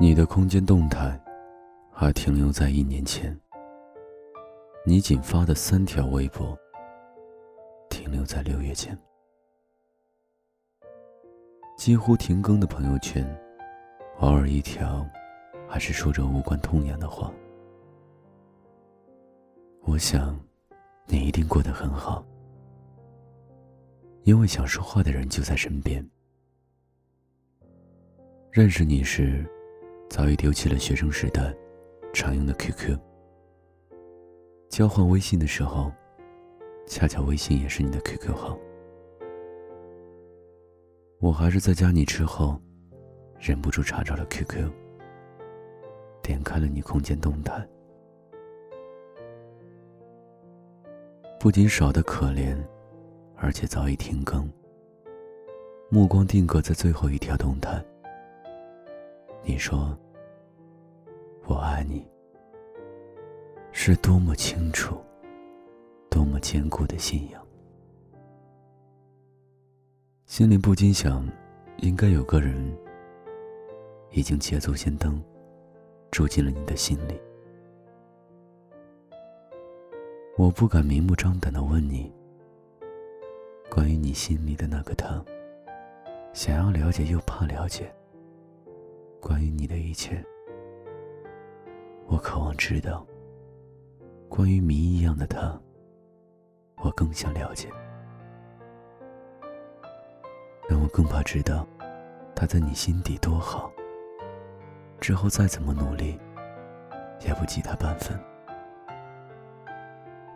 你的空间动态还停留在一年前，你仅发的三条微博停留在六月前，几乎停更的朋友圈，偶尔一条还是说着无关痛痒的话。我想，你一定过得很好，因为想说话的人就在身边。认识你时。早已丢弃了学生时代常用的 QQ。交换微信的时候，恰巧微信也是你的 QQ 号。我还是在加你之后，忍不住查找了 QQ，点开了你空间动态，不仅少得可怜，而且早已停更。目光定格在最后一条动态。你说：“我爱你。”是多么清楚、多么坚固的信仰。心里不禁想，应该有个人已经捷足先登，住进了你的心里。我不敢明目张胆的问你，关于你心里的那个他，想要了解又怕了解。关于你的一切，我渴望知道。关于谜一样的他，我更想了解。但我更怕知道，他在你心底多好。之后再怎么努力，也不及他半分。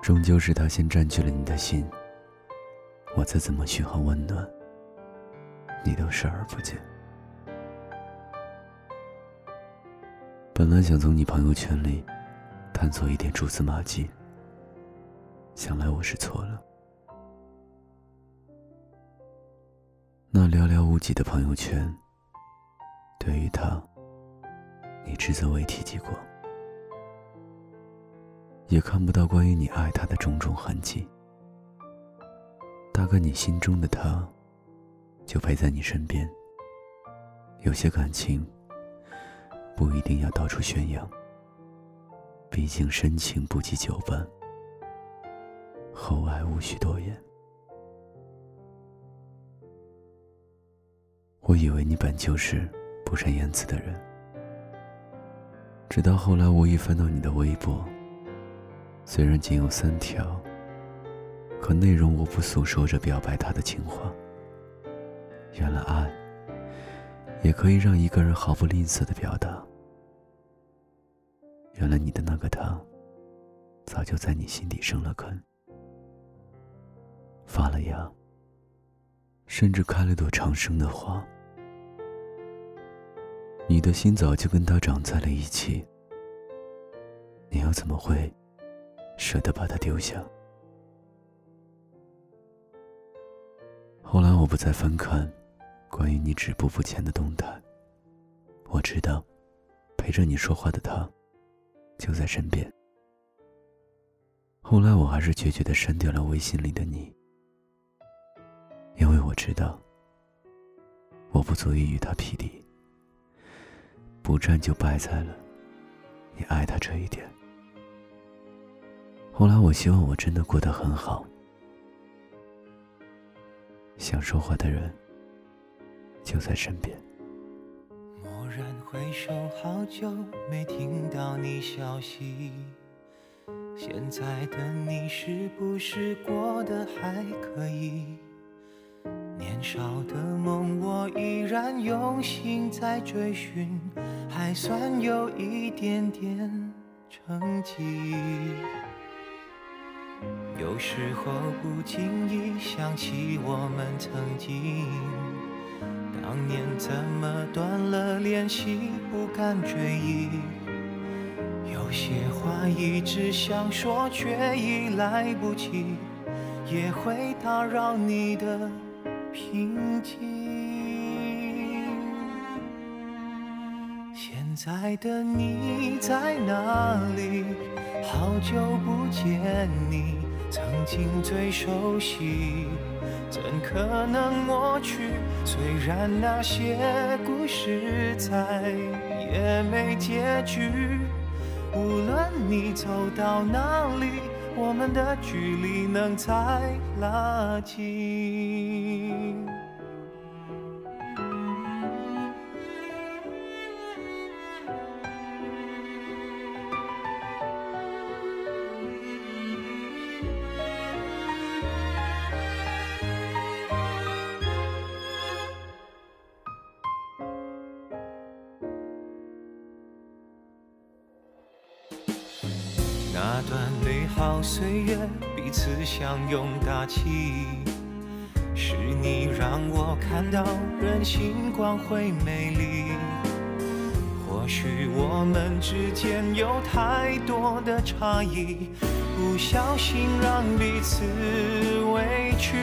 终究是他先占据了你的心，我再怎么嘘寒问暖，你都视而不见。本来想从你朋友圈里探索一点蛛丝马迹，想来我是错了。那寥寥无几的朋友圈，对于他，你只字未提及过，也看不到关于你爱他的种种痕迹。大概你心中的他，就陪在你身边。有些感情。不一定要到处宣扬，毕竟深情不及久伴，厚爱无需多言。我以为你本就是不善言辞的人，直到后来无意翻到你的微博，虽然仅有三条，可内容无不诉说着表白他的情话。原来爱，也可以让一个人毫不吝啬的表达。原来你的那个他，早就在你心底生了根，发了芽，甚至开了朵长生的花。你的心早就跟他长在了一起，你又怎么会舍得把他丢下？后来我不再翻看关于你止步不前的动态，我知道陪着你说话的他。就在身边。后来我还是决绝的删掉了微信里的你，因为我知道我不足以与他匹敌，不战就败在了你爱他这一点。后来我希望我真的过得很好，想说话的人就在身边。然回首，好久没听到你消息。现在的你是不是过得还可以？年少的梦，我依然用心在追寻，还算有一点点成绩。有时候不经意想起我们曾经。当年怎么断了联系，不敢追忆。有些话一直想说，却已来不及，也会打扰你的平静。现在的你在哪里？好久不见你，曾经最熟悉。怎可能抹去？虽然那些故事再也没结局，无论你走到哪里，我们的距离能再拉近。那段美好岁月，彼此相拥大气，是你让我看到人性光辉美丽。或许我们之间有太多的差异，不小心让彼此委屈。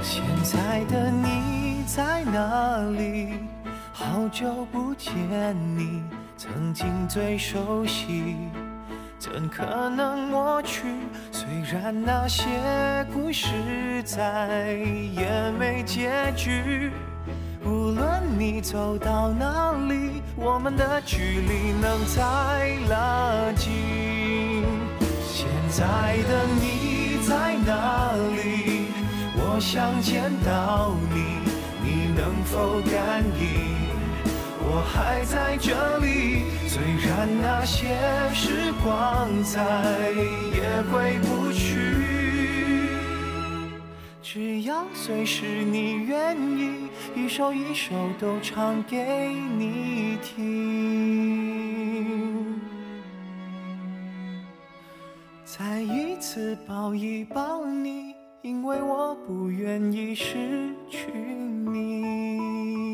现在的你在哪里？好久不见你。曾经最熟悉，怎可能抹去？虽然那些故事再也没结局，无论你走到哪里，我们的距离能再拉近。现在的你在哪里？我想见到你，你能否感应？我还在这里，虽然那些时光再也回不去，只要随时你愿意，一首一首都唱给你听，再一次抱一抱你，因为我不愿意失去你。